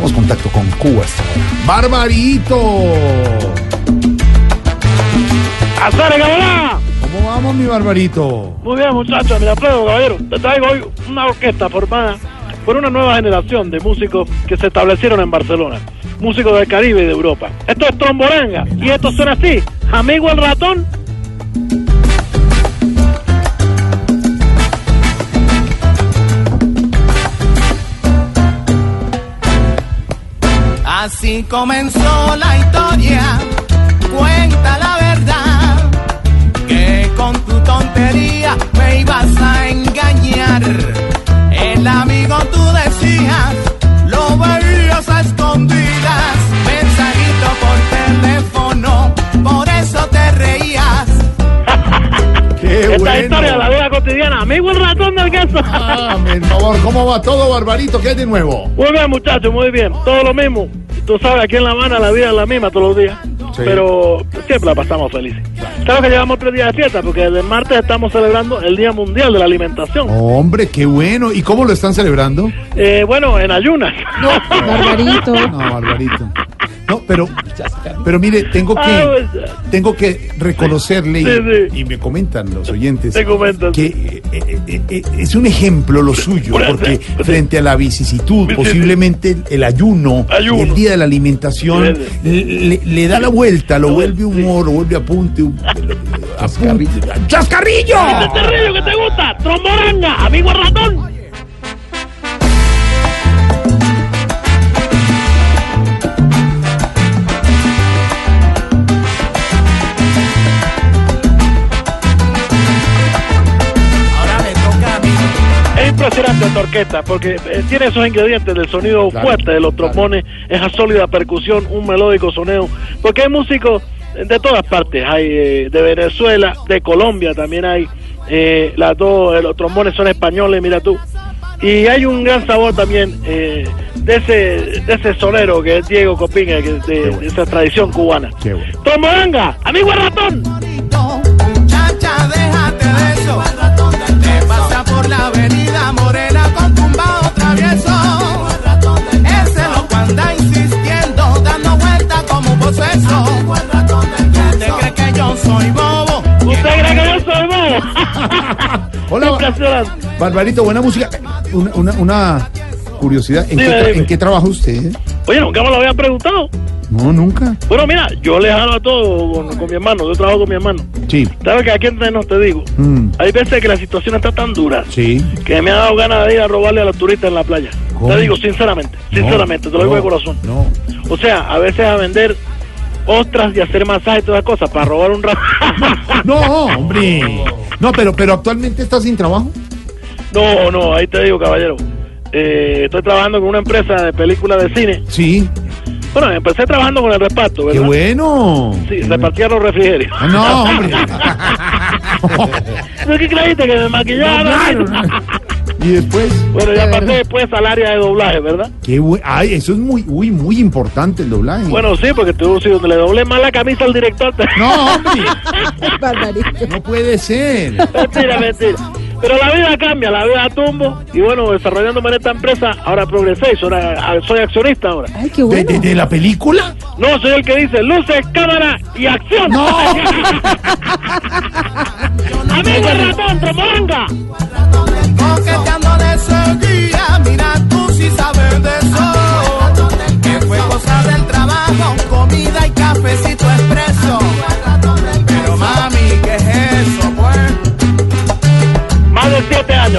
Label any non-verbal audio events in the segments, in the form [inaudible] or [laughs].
Contacto con Cuba hasta ahora. ¡Barbarito! ¿Cómo vamos, mi Barbarito? Muy bien, muchachos, mira, Alfredo, caballero, te traigo hoy una orquesta formada por una nueva generación de músicos que se establecieron en Barcelona. Músicos del Caribe y de Europa. Esto es Tromboranga y esto suena así. Amigo el ratón. Así comenzó la historia, cuenta la verdad, que con tu tontería me ibas a engañar. El amigo tú decías, lo veías a escondidas, mensajito por teléfono, por eso te reías. [laughs] ¡Qué Esta bueno! historia de la vida cotidiana. Amigo el ratón del queso. Ah, por favor, ¿cómo va todo, Barbarito? ¿Qué hay de nuevo? Muy bien, muchachos, muy bien. Todo lo mismo. Tú sabes, aquí en La Habana la vida es la misma todos los días. Sí. Pero siempre la pasamos felices. Claro que llevamos tres días de fiesta porque desde el martes estamos celebrando el Día Mundial de la Alimentación. Hombre, qué bueno. ¿Y cómo lo están celebrando? Eh, bueno, en ayunas. [laughs] Barbarito. No, Barbarito. No, pero, pero mire, tengo Ah, que, pues, tengo que reconocerle, y- Sí, sí. Y, me comentan los oyentes, comentan. que eh, eh, eh, es un ejemplo lo suyo, porque frente a la vicisitud, posiblemente el, el ayuno, Ayuno. el día de la alimentación, le, le da la vuelta, lo vuelve humor, lo vuelve apunte, un- apunte ¡Chascarrillo! Río que te gusta, Tromboranga, amigo ratón. Esta orquesta porque eh, tiene esos ingredientes del sonido Claro, fuerte de los claro. trombones, esa sólida percusión, un melódico soneo. Porque hay músicos de todas partes, hay eh, de Venezuela, de Colombia también hay. eh, las dos, eh, los trombones son españoles, mira tú. Y hay un gran sabor también eh, de ese de ese sonero que es Diego Copinga, que es de, bueno. de esa tradición cubana. Bueno. Amigo ratón. Soy bobo? ¿Usted cree que yo soy bobo? [laughs] Hola. Barbarito, buena música. Una, una, una curiosidad, ¿en, Dime, qué, dime. ¿en qué trabaja usted? Oye, nunca me lo habían preguntado. No, nunca. Bueno, mira, yo le jalo a todo con, con mi hermano, yo trabajo con mi hermano. Sí. ¿Sabes que aquí entre nos te digo? Mm. Hay veces que la situación está tan dura Sí. que me ha dado ganas de ir a robarle a los turistas en la playa. ¿Cómo? Te digo sinceramente, sinceramente, te lo digo de corazón. No. O sea, a veces a vender ostras y hacer masajes y todas esas cosas para robar un rato. [laughs] No, [laughs] hombre. No, pero, pero actualmente está sin trabajo. no, no, ahí te digo, caballero. Eh, estoy trabajando con una empresa de películas de cine. Sí. Bueno, empecé trabajando con el reparto, Qué ¿verdad? bueno. Sí, repartía los refrigerios. Ah, No, hombre. [laughs] ¿Tú qué creíste que me maquillaron? Claro. Y después. Bueno, ya pasé después al área de doblaje, ¿verdad? Qué bu- Ay, eso es muy, uy, muy importante el doblaje. Bueno, sí, porque tú, si le doblé mal la camisa al director. te- No, hombre. [laughs] No puede ser. mentira, mentira. Pero la vida cambia, la vida tumbo. Y bueno, desarrollándome en esta empresa, ahora progresé soy, soy accionista ahora. Ay, qué ¿De, bueno. de- de la película? No, soy el que dice luces, cámara y acción. No. [laughs] Amigo ratón, tromanga.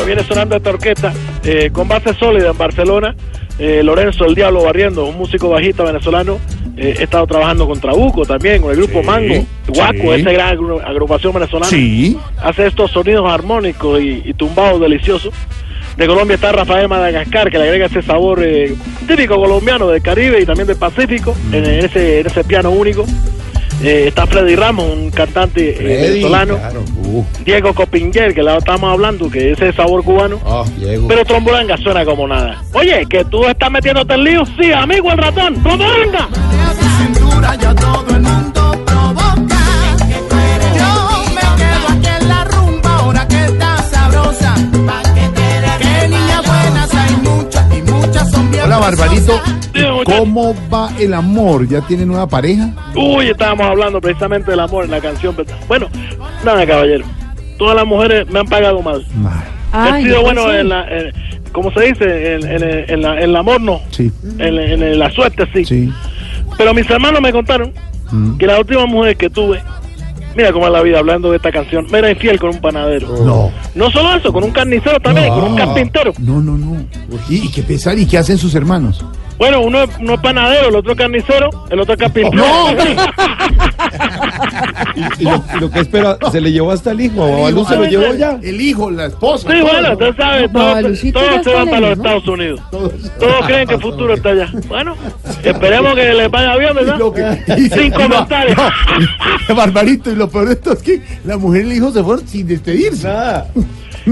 Viene sonando esta orquesta eh, con base sólida en Barcelona. Eh, Lorenzo el Diablo Barriendo, un músico bajista venezolano. Eh, he estado trabajando con Trabuco también, con el grupo Sí, Mango, Guaco, sí. esa gran agru- agrupación venezolana. Sí. Hace estos sonidos armónicos y, y tumbados deliciosos. De Colombia está Rafael Madagascar, que le agrega ese sabor eh, típico colombiano del Caribe y también del Pacífico, en ese, en ese piano único. Eh, está Freddy Ramos, un cantante eh, Freddy, venezolano. claro. Uh, Diego Copinger, que la estamos hablando, que ese sabor cubano. ah, Diego. Pero Trombolanga suena como nada. Oye, que tú estás metiéndote en lío. Sí, amigo el ratón. Trombolanga. Tu cintura ya todo Barbarito. ¿Cómo va el amor? ¿Ya tiene nueva pareja? Uy, estábamos hablando precisamente del amor en la canción. ¿verdad? Bueno, nada, caballero. Todas las mujeres me han pagado mal. Ay, He sido bueno en la, en- como se dice, en, en- en la- en el amor no. Sí, En, en la suerte sí. sí. Pero mis hermanos me contaron Mm. que la última mujer que tuve, mira cómo es la vida hablando de esta canción, me era infiel con un panadero. No. No solo eso, con un carnicero también, con un carpintero. No, no, no. ¿Y, y qué pesar? ¿Y qué hacen sus hermanos? Bueno, uno es, uno es panadero, el otro es carnicero, el otro es carpintero. No. [laughs] Y lo, y lo que espera, ¿se le llevó hasta el hijo? ¿A Babalú se lo llevó ya? El hijo, la esposa. Sí, bueno, ¿no? usted sabe, todos, todos se van para los. Estados Unidos. Todos. Todos creen que el futuro está allá. Bueno, esperemos que les vaya bien, ¿verdad? Que- Sin no, comentarios. no. Barbarito, y lo peor de esto es que la mujer y el hijo se fueron sin despedirse. Nada.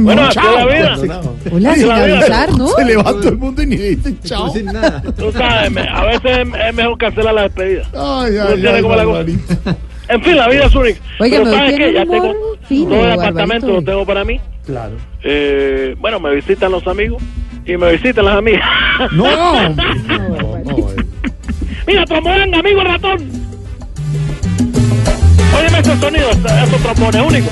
Bueno, No, así chao. es la vida. Hola, sin la vida. avisar, ¿no? Se levantó todo el mundo y ni le dicen chao. Sin nada. Tú sabes, me- a veces es, mejor cancelar la despedida. Ay, No ay, tiene ay, como la cosa. Barbarito. En fin, la vida es única. Oiga, Pero me ¿sabes tiene qué? Ya un humor tengo fino, todo el Barbarito. apartamento lo tengo para mí. Claro. Eh, bueno, me visitan los amigos y me visitan las amigas. No, [laughs] No, no, eh. Mira, trombón, amigo ratón. Óyeme ese sonido, ese, ese trombón es único.